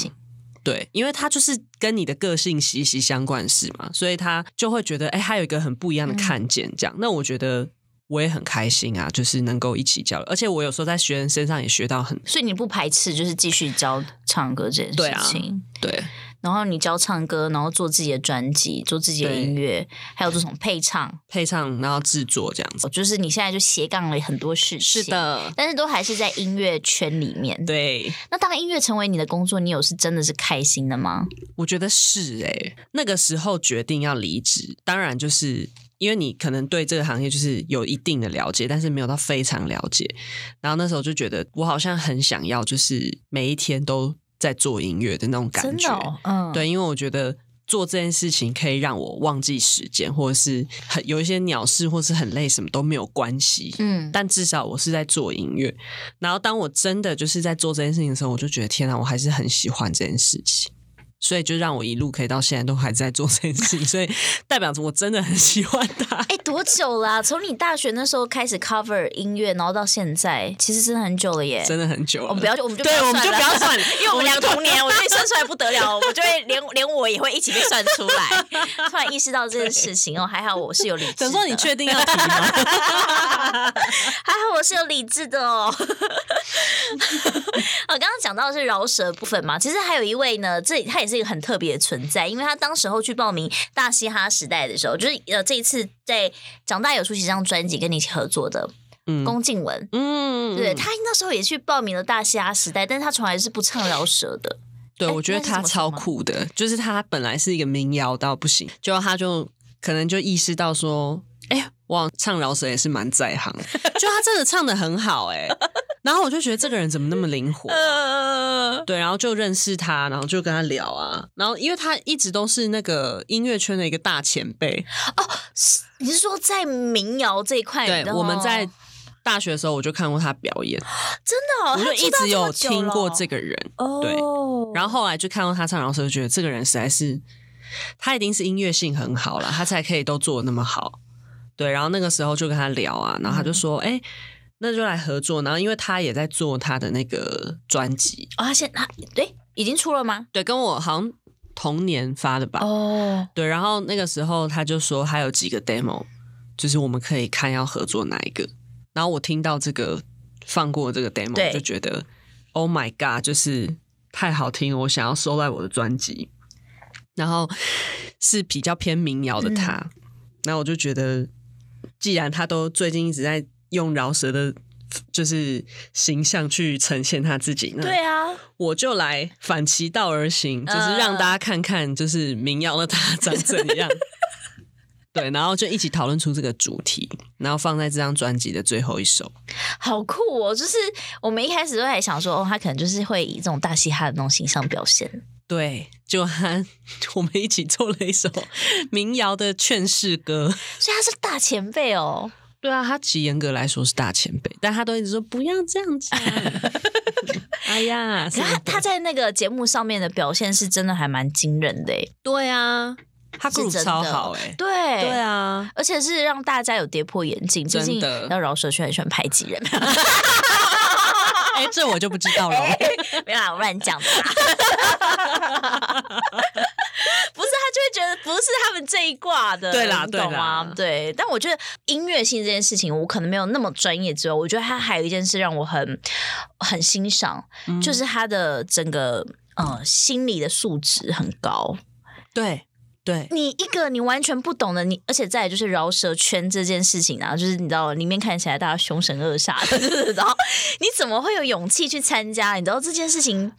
对，因为他就是跟你的个性息息相关是嘛，所以他就会觉得，哎，他有一个很不一样的看见，这样。嗯、那我觉得我也很开心啊，就是能够一起交流，而且我有时候在学生身上也学到很，所以你不排斥就是继续教唱歌这件事情，对啊，对。然后你教唱歌，然后做自己的专辑，做自己的音乐，还有这种配唱、配唱，然后制作这样子。就是你现在就斜杠了很多事情，是的，但是都还是在音乐圈里面。对，那当音乐成为你的工作，你有是真的是开心的吗？我觉得是诶、欸，那个时候决定要离职，当然就是因为你可能对这个行业就是有一定的了解，但是没有到非常了解。然后那时候就觉得，我好像很想要，就是每一天都。在做音乐的那种感觉，哦、嗯，对，因为我觉得做这件事情可以让我忘记时间，或者是很有一些鸟事，或是很累，什么都没有关系，嗯，但至少我是在做音乐。然后当我真的就是在做这件事情的时候，我就觉得天哪，我还是很喜欢这件事情。所以就让我一路可以到现在都还在做这件事情，所以代表着我真的很喜欢他。哎、欸，多久啦、啊？从你大学那时候开始 cover 音乐，然后到现在，其实真的很久了耶，真的很久了。我们不要，我们就对，我们就不要算了，因为我们俩同年，我觉得算出来不得了，我就会连连我也会一起被算出来。突然意识到这件事情哦，还好我是有理智的。等说你确定要提吗？还好我是有理智的哦。我刚刚讲到的是饶舌部分嘛，其实还有一位呢，这他也是。这个很特别的存在，因为他当时候去报名大嘻哈时代的时候，就是呃这一次在长大有出息这张专辑跟你一起合作的，嗯，龚敬文，嗯，对他那时候也去报名了大嘻哈时代，但是他从来是不唱饶舌的。对，我觉得他超酷的，就是他本来是一个民谣到不行，就他就可能就意识到说，哎，哇，唱饶舌也是蛮在行，就他真的唱的很好，哎。然后我就觉得这个人怎么那么灵活啊？对，然后就认识他，然后就跟他聊啊。然后因为他一直都是那个音乐圈的一个大前辈哦，是你是说在民谣这一块？对，我们在大学的时候我就看过他表演，真的，哦，我就一直有听过这个人。对，然后后来就看到他唱，然后就觉得这个人实在是，他一定是音乐性很好了，他才可以都做的那么好。对，然后那个时候就跟他聊啊，然后他就说，哎。那就来合作，然后因为他也在做他的那个专辑哦，他现他对已经出了吗？对，跟我好像同年发的吧。哦，对，然后那个时候他就说还有几个 demo，就是我们可以看要合作哪一个。然后我听到这个放过这个 demo，对就觉得 Oh my God，就是太好听了，我想要收在我的专辑。然后是比较偏民谣的他，那、嗯、我就觉得，既然他都最近一直在。用饶舌的，就是形象去呈现他自己。对啊，我就来反其道而行，就是让大家看看，就是民谣的他长怎样。对，然后就一起讨论出这个主题，然后放在这张专辑的最后一首。好酷哦！就是我们一开始都还想说，哦，他可能就是会以这种大嘻哈的那种形象表现。对，就和我们一起做了一首民谣的劝世歌，所以他是大前辈哦。对啊，他其实严格来说是大前辈，但他都一直说不要这样子。哎呀，他他在那个节目上面的表现是真的还蛮惊人的。对啊，他真的超好哎。对对啊，而且是让大家有跌破眼镜。真的，要饶舌圈很喜欢排挤人。哎，这我就不知道了。没有啦，我乱讲的。不是，他就会觉得不是他们这一挂的，对啦，你懂吗？对。但我觉得音乐性这件事情，我可能没有那么专业之外，我觉得他还有一件事让我很很欣赏，嗯、就是他的整个呃心理的素质很高。对。对，你一个你完全不懂的你，而且再来就是饶舌圈这件事情啊，就是你知道里面看起来大家凶神恶煞的，然后你怎么会有勇气去参加？你知道这件事情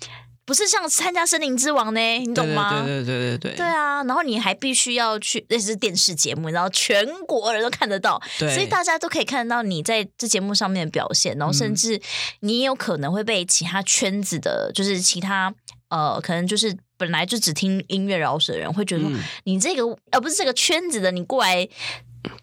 不是像参加森林之王呢？你懂吗？对对对对对对。对啊，然后你还必须要去，那是电视节目，然后全国人都看得到，所以大家都可以看得到你在这节目上面的表现，然后甚至你也有可能会被其他圈子的，就是其他呃，可能就是。本来就只听音乐饶舌的人会觉得说，你这个而不是这个圈子的，你过来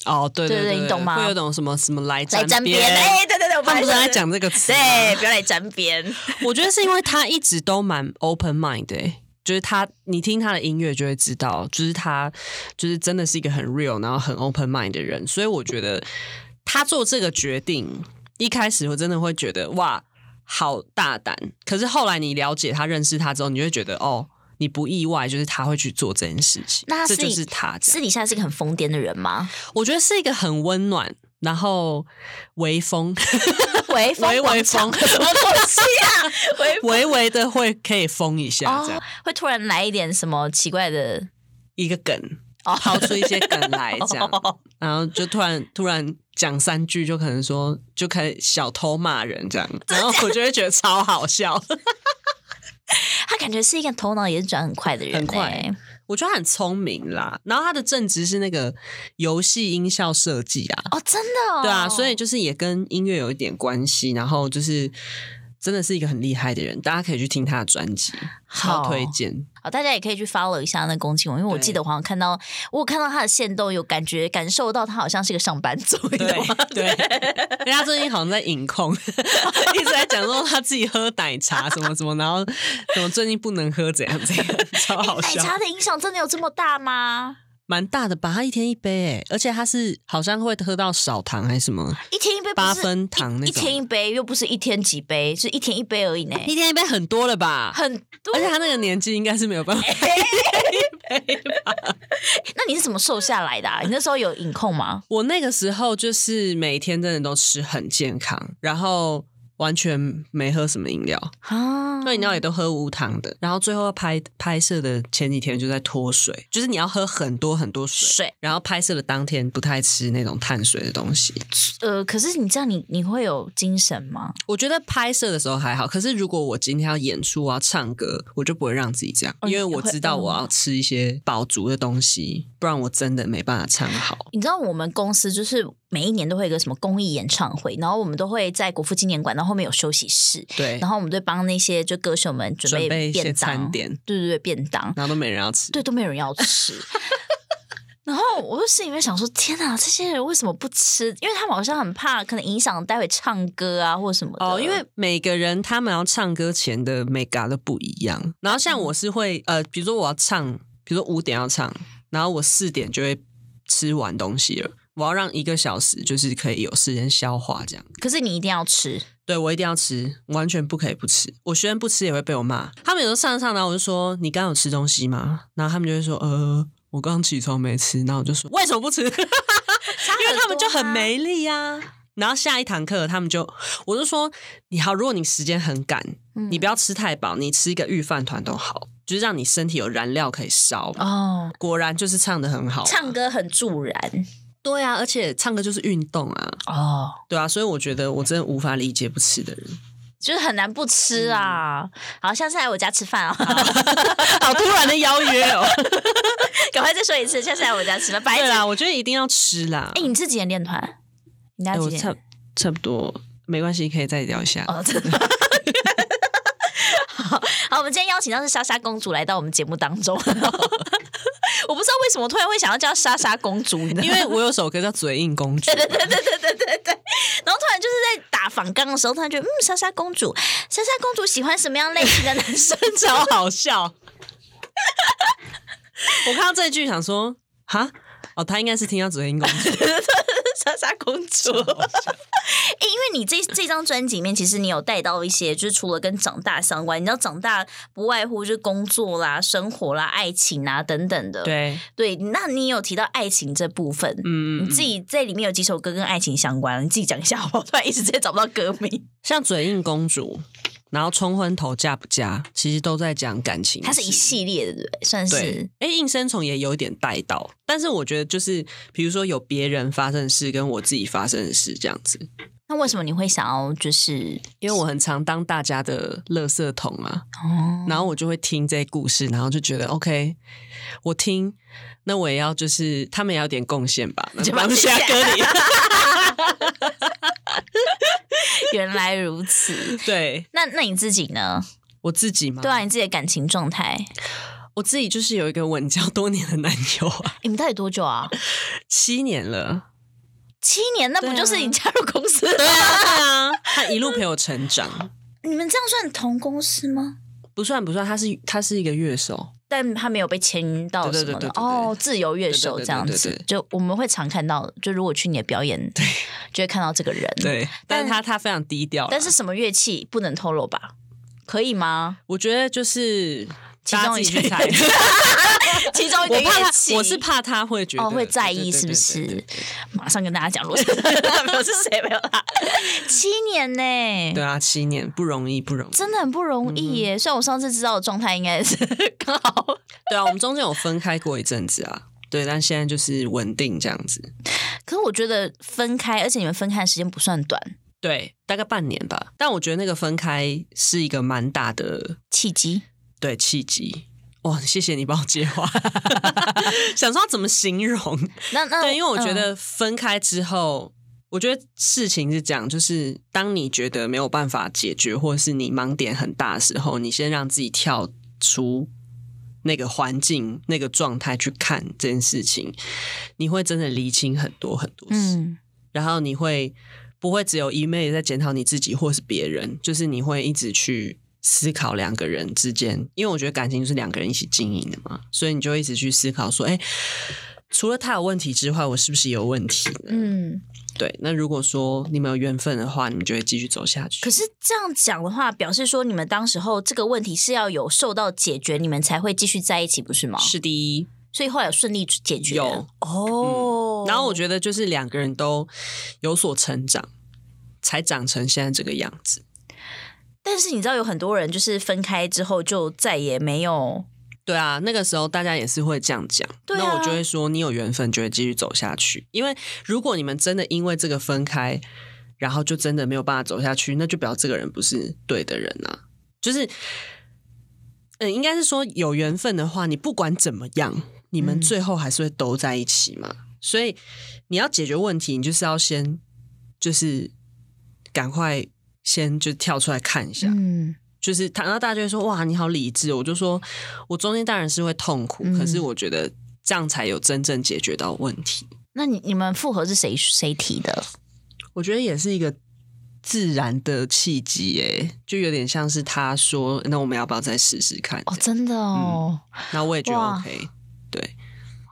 哦，对对对，你懂吗？会有种什么什么来来沾边？哎，对对对，他们不是在讲这个词，对，不要来沾边。我觉得是因为他一直都蛮 open mind 的，就是他，你听他的音乐就会知道，就是他就是真的是一个很 real，然后很 open mind 的人。所以我觉得他做这个决定，一开始我真的会觉得哇，好大胆。可是后来你了解他、认识他之后，你就会觉得哦。你不意外，就是他会去做这件事情。那这就是他私底下是一个很疯癫的人吗？我觉得是一个很温暖，然后微风，微风，微微风，什么东西啊？微微的会可以疯一下，这样、哦、会突然来一点什么奇怪的一个梗，抛出一些梗来，这样，然后就突然突然讲三句，就可能说就开始小偷骂人这样，然后我就会觉得超好笑。他感觉是一个头脑也是转很快的人，很快。我觉得他很聪明啦。然后他的正职是那个游戏音效设计啊，哦，真的，哦，对啊，所以就是也跟音乐有一点关系。然后就是。真的是一个很厉害的人，大家可以去听他的专辑，好推荐。好，大家也可以去 follow 一下那宫崎骏，因为我记得我好像看到，我有看到他的线动，有感觉感受到他好像是个上班族，对对，因为他最近好像在饮控，一直在讲说他自己喝奶茶什么什么，然后怎么最近不能喝怎样怎样，超好笑。奶茶的影响真的有这么大吗？蛮大的吧，他一天一杯诶，而且他是好像会喝到少糖还是什么？一天一杯八分糖那种，一天一杯又不是一天几杯，是一天一杯而已呢。一天一杯很多了吧？很多，而且他那个年纪应该是没有办法 一天一杯吧？那你是怎么瘦下来的啊？你那时候有饮控吗？我那个时候就是每天真的都吃很健康，然后。完全没喝什么饮料啊，那饮料也都喝无糖的。然后最后拍拍摄的前几天就在脱水，就是你要喝很多很多水，水然后拍摄的当天不太吃那种碳水的东西。呃，可是你这样你你会有精神吗？我觉得拍摄的时候还好，可是如果我今天要演出啊、唱歌，我就不会让自己这样，哦、因为我知道我要吃一些饱足的东西，不然我真的没办法唱好。你知道我们公司就是。每一年都会有一个什么公益演唱会，然后我们都会在国父纪念馆，然后后面有休息室，对，然后我们就帮那些就歌手们准备便当，点，对对对，便当，然后都没人要吃，对，都没有人要吃。然后我就心里面想说：天哪，这些人为什么不吃？因为他们好像很怕，可能影响待会唱歌啊，或什么的。哦，因为每个人他们要唱歌前的美感都不一样。然后像我是会呃，比如说我要唱，比如说五点要唱，然后我四点就会吃完东西了。我要让一个小时就是可以有时间消化这样，可是你一定要吃，对，我一定要吃，完全不可以不吃。我学生不吃也会被我骂。他们有时候上上，然后我就说：“你刚刚有吃东西吗？”然后他们就会说：“呃，我刚起床没吃。”然后我就说：“为什么不吃？”因为他们就很没力啊。然后下一堂课，他们就我就说：“你好，如果你时间很赶，嗯、你不要吃太饱，你吃一个御饭团都好，就是让你身体有燃料可以烧。”哦，果然就是唱的很好，唱歌很助燃。对啊，而且唱歌就是运动啊！哦，对啊，所以我觉得我真的无法理解不吃的人，就是很难不吃啊！嗯、好，下次来我家吃饭哦。好 突然的邀约哦！赶快再说一次，下次来我家吃饭。白对啦，我觉得一定要吃啦！哎，你是几年练团？你家几年？差差不多，没关系，可以再聊一下。哦，真的。好，我们今天邀请到是莎莎公主来到我们节目当中。我不知道为什么突然会想要叫莎莎公主？因为我有首歌叫《嘴硬公主》。对对对对对对对。然后突然就是在打仿钢的时候，突然觉得嗯，莎莎公主，莎莎公主喜欢什么样类型的男生？超好笑。我看到这一句，想说哈哦，他应该是听到嘴硬公主，莎莎公主。你这这张专辑里面，其实你有带到一些，就是除了跟长大相关，你知道长大不外乎就是工作啦、生活啦、爱情啊等等的。对对，那你有提到爱情这部分，嗯，你自己在里面有几首歌跟爱情相关，你自己讲一下好不好？我 突然一时之间找不到歌名，像《嘴硬公主》。然后冲昏头嫁不嫁，其实都在讲感情。它是一系列的，算是。哎，应声虫也有点带到，但是我觉得就是，比如说有别人发生的事，跟我自己发生的事这样子。那为什么你会想要？就是因为我很常当大家的垃圾桶啊。哦。然后我就会听这些故事，然后就觉得 OK，我听，那我也要就是他们也要点贡献吧，就放下歌里。原来如此，对。那那你自己呢？我自己吗？对啊，你自己的感情状态。我自己就是有一个稳交多年的男友啊。你们到底多久啊？七年了。七年，那不就是你加入公司？对啊，对啊。他一路陪我成长。你们这样算同公司吗？不算，不算。他是他是一个乐手。但他没有被签到什么的哦，自由乐手这样子，就我们会常看到，就如果去你的表演，对，就会看到这个人，对。但是他他非常低调，但是什么乐器不能透露吧？可以吗？我觉得就是其中一句才。其中一个乐器，我是怕他会觉得、哦、会在意，是不是？马上跟大家讲，罗先生是谁没有啦？七年呢？对啊，七年不容易，不容易，真的很不容易耶。虽然、嗯、我上次知道的状态应该是 刚好，对啊，我们中间有分开过一阵子啊，对，但现在就是稳定这样子。可是我觉得分开，而且你们分开的时间不算短，对，大概半年吧。但我觉得那个分开是一个蛮大的契机，对，契机。哇，谢谢你帮我接话，想说要怎么形容？那那对，因为我觉得分开之后，嗯、我觉得事情是这样，就是当你觉得没有办法解决，或者是你盲点很大的时候，你先让自己跳出那个环境、那个状态去看这件事情，你会真的厘清很多很多事，嗯、然后你会不会只有一昧在检讨你自己或是别人，就是你会一直去。思考两个人之间，因为我觉得感情就是两个人一起经营的嘛，所以你就一直去思考说，哎，除了他有问题之外，我是不是也有问题呢？嗯，对。那如果说你们有缘分的话，你们就会继续走下去。可是这样讲的话，表示说你们当时候这个问题是要有受到解决，你们才会继续在一起，不是吗？是的。所以后来有顺利解决。有哦、嗯。然后我觉得就是两个人都有所成长，才长成现在这个样子。但是你知道有很多人就是分开之后就再也没有。对啊，那个时候大家也是会这样讲。对啊。那我就会说，你有缘分就会继续走下去。因为如果你们真的因为这个分开，然后就真的没有办法走下去，那就表示这个人不是对的人啊。就是，嗯，应该是说有缘分的话，你不管怎么样，你们最后还是会都在一起嘛。嗯。所以你要解决问题，你就是要先就是赶快。先就跳出来看一下，嗯，就是谈到大家就会说哇，你好理智。我就说，我中间当然是会痛苦，嗯、可是我觉得这样才有真正解决到问题。那你你们复合是谁谁提的？我觉得也是一个自然的契机，哎，就有点像是他说，那我们要不要再试试看？哦，真的哦，那、嗯、我也觉得 OK，哇对，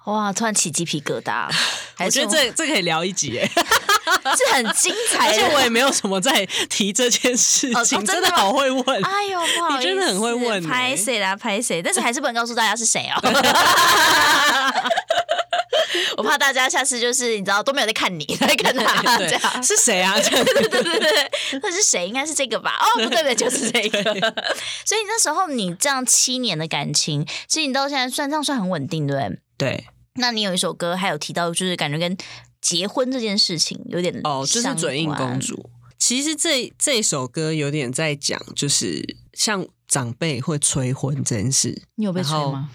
哇，突然起鸡皮疙瘩，我觉得这这可以聊一集，哎。是很精彩，而且我也没有什么在提这件事情，哦、真的好会问。哎呦，不好意思，你真的很会问，拍谁啦？拍谁？但是还是不能告诉大家是谁哦。我怕大家下次就是你知道都没有在看你，在看他这样是谁啊？对对对对对，那是谁？应该是这个吧？哦，不对不对，就是这个。所以那时候你这样七年的感情，其实你到现在算这样算很稳定，对不对？对。那你有一首歌还有提到，就是感觉跟。结婚这件事情有点哦，就是嘴硬公主。其实这这首歌有点在讲，就是像长辈会催婚这件事。你有被催吗？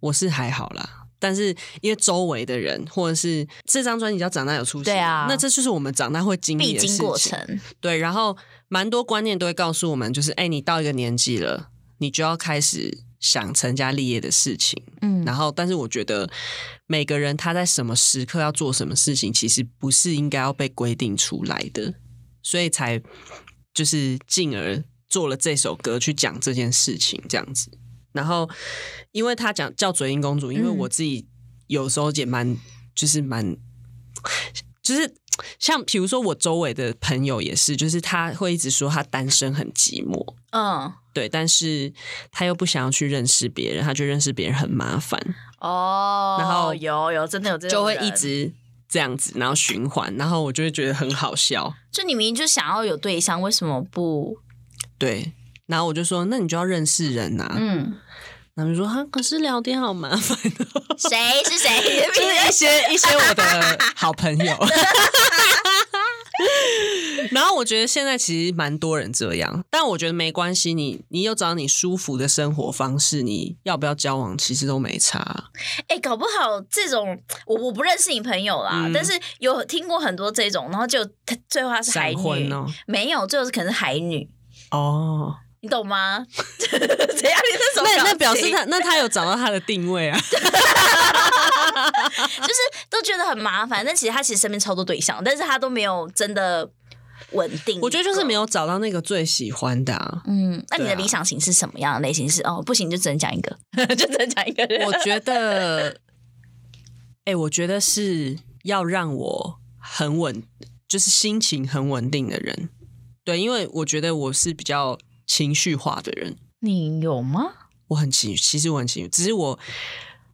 我是还好啦，但是因为周围的人，或者是这张专辑叫《长大有出息》，对啊，那这就是我们长大会经历的必经过程。对，然后蛮多观念都会告诉我们，就是哎，你到一个年纪了，你就要开始想成家立业的事情。嗯，然后但是我觉得每个人他在什么时刻要做什么事情，其实不是应该要被规定出来的，所以才就是进而做了这首歌去讲这件事情，这样子。然后，因为他讲叫嘴硬公主，因为我自己有时候也蛮，就是蛮，就是 像比如说我周围的朋友也是，就是他会一直说他单身很寂寞，嗯，对，但是他又不想要去认识别人，他觉得认识别人很麻烦哦。然后有有真的有这种，就会一直这样子，然后循环，然后我就会觉得很好笑。就你明明就想要有对象，为什么不？对。然后我就说，那你就要认识人呐、啊。嗯，然后就说，哈，可是聊天好麻烦哦。谁是谁？就是一些一些我的好朋友。然后我觉得现在其实蛮多人这样，但我觉得没关系。你你有找你舒服的生活方式，你要不要交往，其实都没差。哎，搞不好这种我我不认识你朋友啦，嗯、但是有听过很多这种，然后就最后他是海女，哦、没有，最后是可能是海女哦。你懂吗？怎样？你这种那那表示他那他有找到他的定位啊，就是都觉得很麻烦。但其实他其实身边超多对象，但是他都没有真的稳定。我觉得就是没有找到那个最喜欢的啊。嗯，那你的理想型是什么样的类型是？是哦，不行，就只能讲一个，就只能讲一个人。我觉得，哎、欸，我觉得是要让我很稳，就是心情很稳定的人。对，因为我觉得我是比较。情绪化的人，你有吗？我很情绪，其实我很情绪，只是我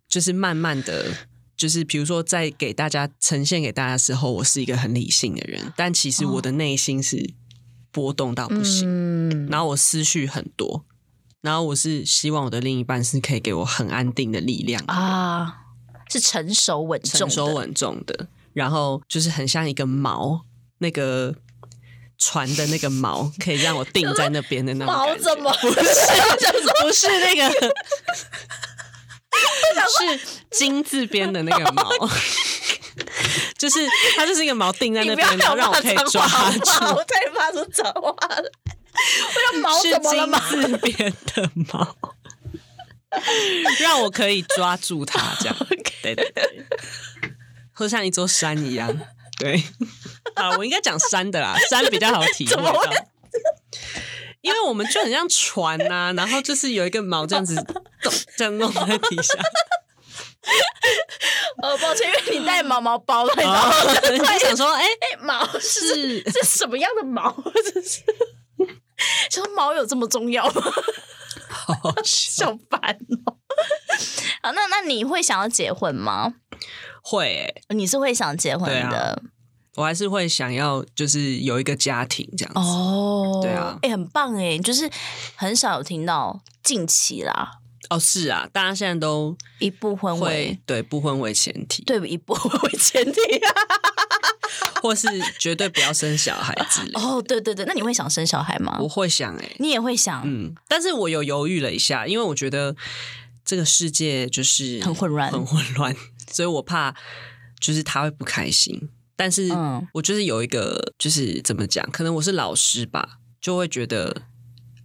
就是慢慢的，就是比如说在给大家呈现给大家的时候，我是一个很理性的人，但其实我的内心是波动到不行，嗯，然后我思绪很多，然后我是希望我的另一半是可以给我很安定的力量的啊，是成熟稳重、成熟稳重的，然后就是很像一个锚，那个。船的那个锚可以让我定在那边的那种，锚怎么不是？不是那个，是金字边的那个锚，就是它就是一个锚定在那边，然后让我可以抓住。我太发出脏话了。我要锚怎么了嘛？是金字边的锚，让我可以抓住它，这样。对对对，或像一座山一样。对。啊，我应该讲山的啦，山比较好体会到，因为我们就很像船呐、啊，然后就是有一个锚这样子，这样弄在底下。呃，抱歉，因为你带毛毛包了，你知道吗？你想说，哎、欸、哎，毛是是什么样的毛？这是，说毛有这么重要吗？好笑烦哦。好，那那你会想要结婚吗？会、欸，你是会想结婚的。我还是会想要，就是有一个家庭这样子。哦，对啊，哎、欸，很棒哎，就是很少有听到近期啦。哦，是啊，大家现在都以不婚为对不婚为前提，对，以不婚为前提，或是绝对不要生小孩之类。哦，对对对，那你会想生小孩吗？我会想哎，你也会想，嗯，但是我有犹豫了一下，因为我觉得这个世界就是很混乱，很混乱，所以我怕就是他会不开心。但是，我就是有一个，就是怎么讲？可能我是老师吧，就会觉得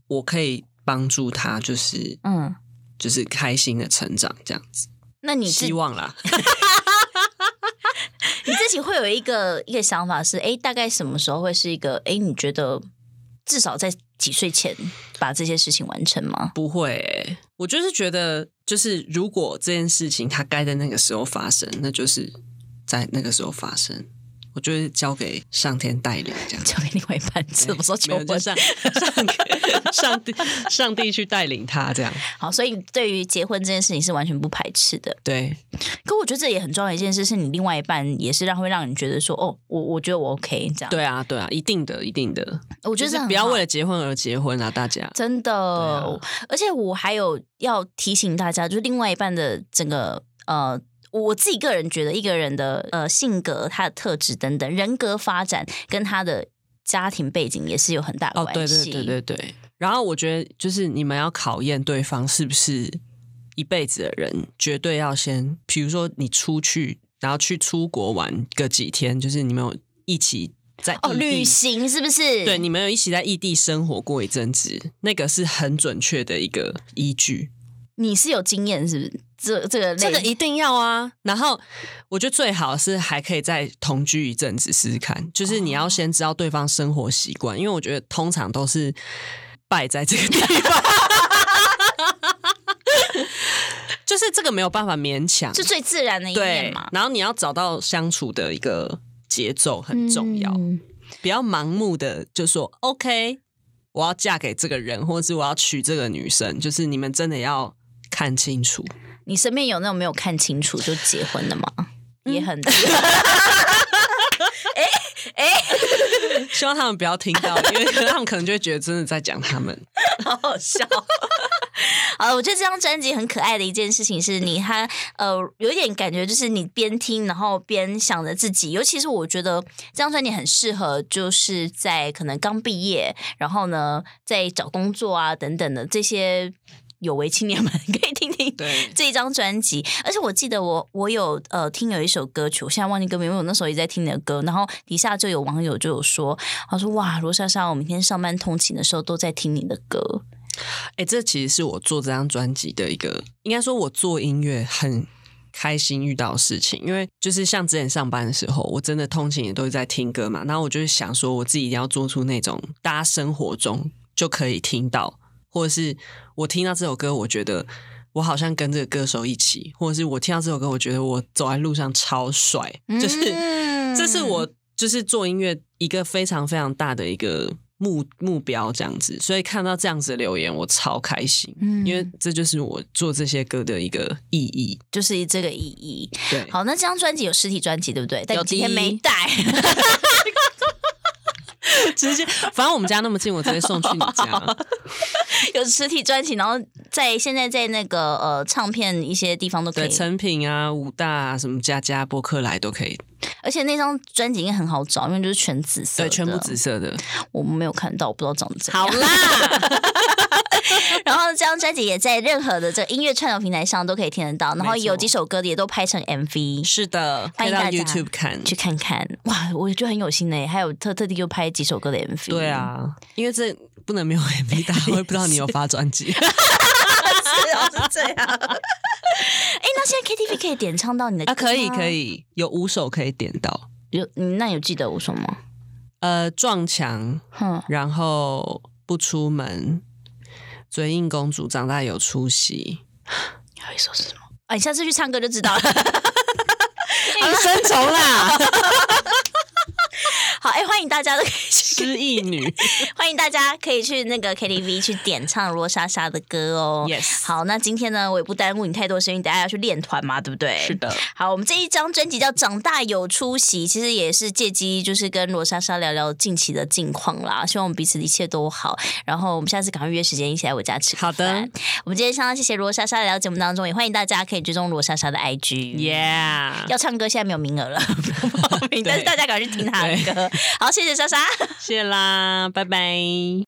我可以帮助他，就是嗯，就是开心的成长这样子。那你希望啦？你自己会有一个一个想法是，哎，大概什么时候会是一个？哎，你觉得至少在几岁前把这些事情完成吗？不会，我就是觉得，就是如果这件事情它该在那个时候发生，那就是在那个时候发生。我就是交给上天带领，这样交给另外一半，怎么说求婚？上上上帝上帝去带领他，这样好。所以对于结婚这件事情是完全不排斥的，对。可我觉得这也很重要一件事，是你另外一半也是让会让你觉得说，哦，我我觉得我 OK 这样。对啊，对啊，一定的，一定的。我觉得是不要为了结婚而结婚啊，大家真的。啊、而且我还有要提醒大家，就是另外一半的整个呃。我自己个人觉得，一个人的呃性格、他的特质等等，人格发展跟他的家庭背景也是有很大的关系。哦，对对对对对。然后我觉得，就是你们要考验对方是不是一辈子的人，绝对要先，比如说你出去，然后去出国玩个几天，就是你们有一起在哦旅行，是不是？对，你们有一起在异地生活过一阵子，那个是很准确的一个依据。你是有经验，是不是？这这个这个一定要啊！然后我觉得最好是还可以再同居一阵子试试看，就是你要先知道对方生活习惯，因为我觉得通常都是败在这个地方。就是这个没有办法勉强，是最自然的一面嘛。然后你要找到相处的一个节奏很重要，嗯、不要盲目的就说 OK，我要嫁给这个人，或者是我要娶这个女生。就是你们真的要看清楚。你身边有那种没有看清楚就结婚的吗？嗯、也很多。哎哎，希望他们不要听到，因为他们可能就会觉得真的在讲他们，好好笑。好，我觉得这张专辑很可爱的一件事情是你他呃有一点感觉，就是你边听然后边想着自己，尤其是我觉得这张专辑很适合，就是在可能刚毕业，然后呢在找工作啊等等的这些有为青年们可以听听 这一张专辑。而且我记得我我有呃听有一首歌曲，我现在忘记歌名，因为我那时候也在听你的歌，然后底下就有网友就有说，他说哇罗莎莎，我每天上班通勤的时候都在听你的歌。哎、欸，这其实是我做这张专辑的一个，应该说我做音乐很开心遇到的事情，因为就是像之前上班的时候，我真的通勤也都是在听歌嘛，然后我就是想说，我自己一定要做出那种大家生活中就可以听到，或者是我听到这首歌，我觉得我好像跟这个歌手一起，或者是我听到这首歌，我觉得我走在路上超帅，就是这是我就是做音乐一个非常非常大的一个。目目标这样子，所以看到这样子的留言，我超开心，嗯，因为这就是我做这些歌的一个意义，就是这个意义。对，好，那这张专辑有实体专辑对不对？但今天没带，直接，反正我们家那么近，我直接送去你家。有实体专辑，然后在现在在那个呃唱片一些地方都可以，对，诚品啊、武大啊、什么佳佳、博客来都可以。而且那张专辑应该很好找，因为就是全紫色，对，全部紫色的。我们没有看到，我不知道长怎样。好啦，然后这张专辑也在任何的这个音乐串流平台上都可以听得到，然后有几首歌也都拍成 MV。是的，欢迎大家 YouTube 看去看看。哇，我觉得很有心呢，还有特特地就拍几首歌的 MV。对啊，因为这不能没有 MV，大家会不知道你有发专辑。是哦，是这样。哎，那现在 KTV 可以点唱到你的歌啊？可以，可以，有五首可以点到。有，你那有记得五首吗？呃，撞墙，哼，然后不出门，嘴硬公主长大有出息。还有一首是什么？哎，你下次去唱歌就知道了。生虫啦。好，哎、欸，欢迎大家都可以去 失忆女，欢迎大家可以去那个 KTV 去点唱罗莎莎的歌哦。Yes，好，那今天呢，我也不耽误你太多时间，等下要去练团嘛，对不对？是的。好，我们这一张专辑叫《长大有出息》，其实也是借机就是跟罗莎莎聊聊近期的近况啦。希望我们彼此的一切都好。然后我们下次赶快约时间一起来我家吃。好的。我们今天相当谢谢罗莎莎来到节目当中，也欢迎大家可以追踪罗莎莎的 IG。Yeah，要唱歌现在没有名额了，但是大家赶快去听她的歌。好，谢谢莎莎，谢啦，拜拜。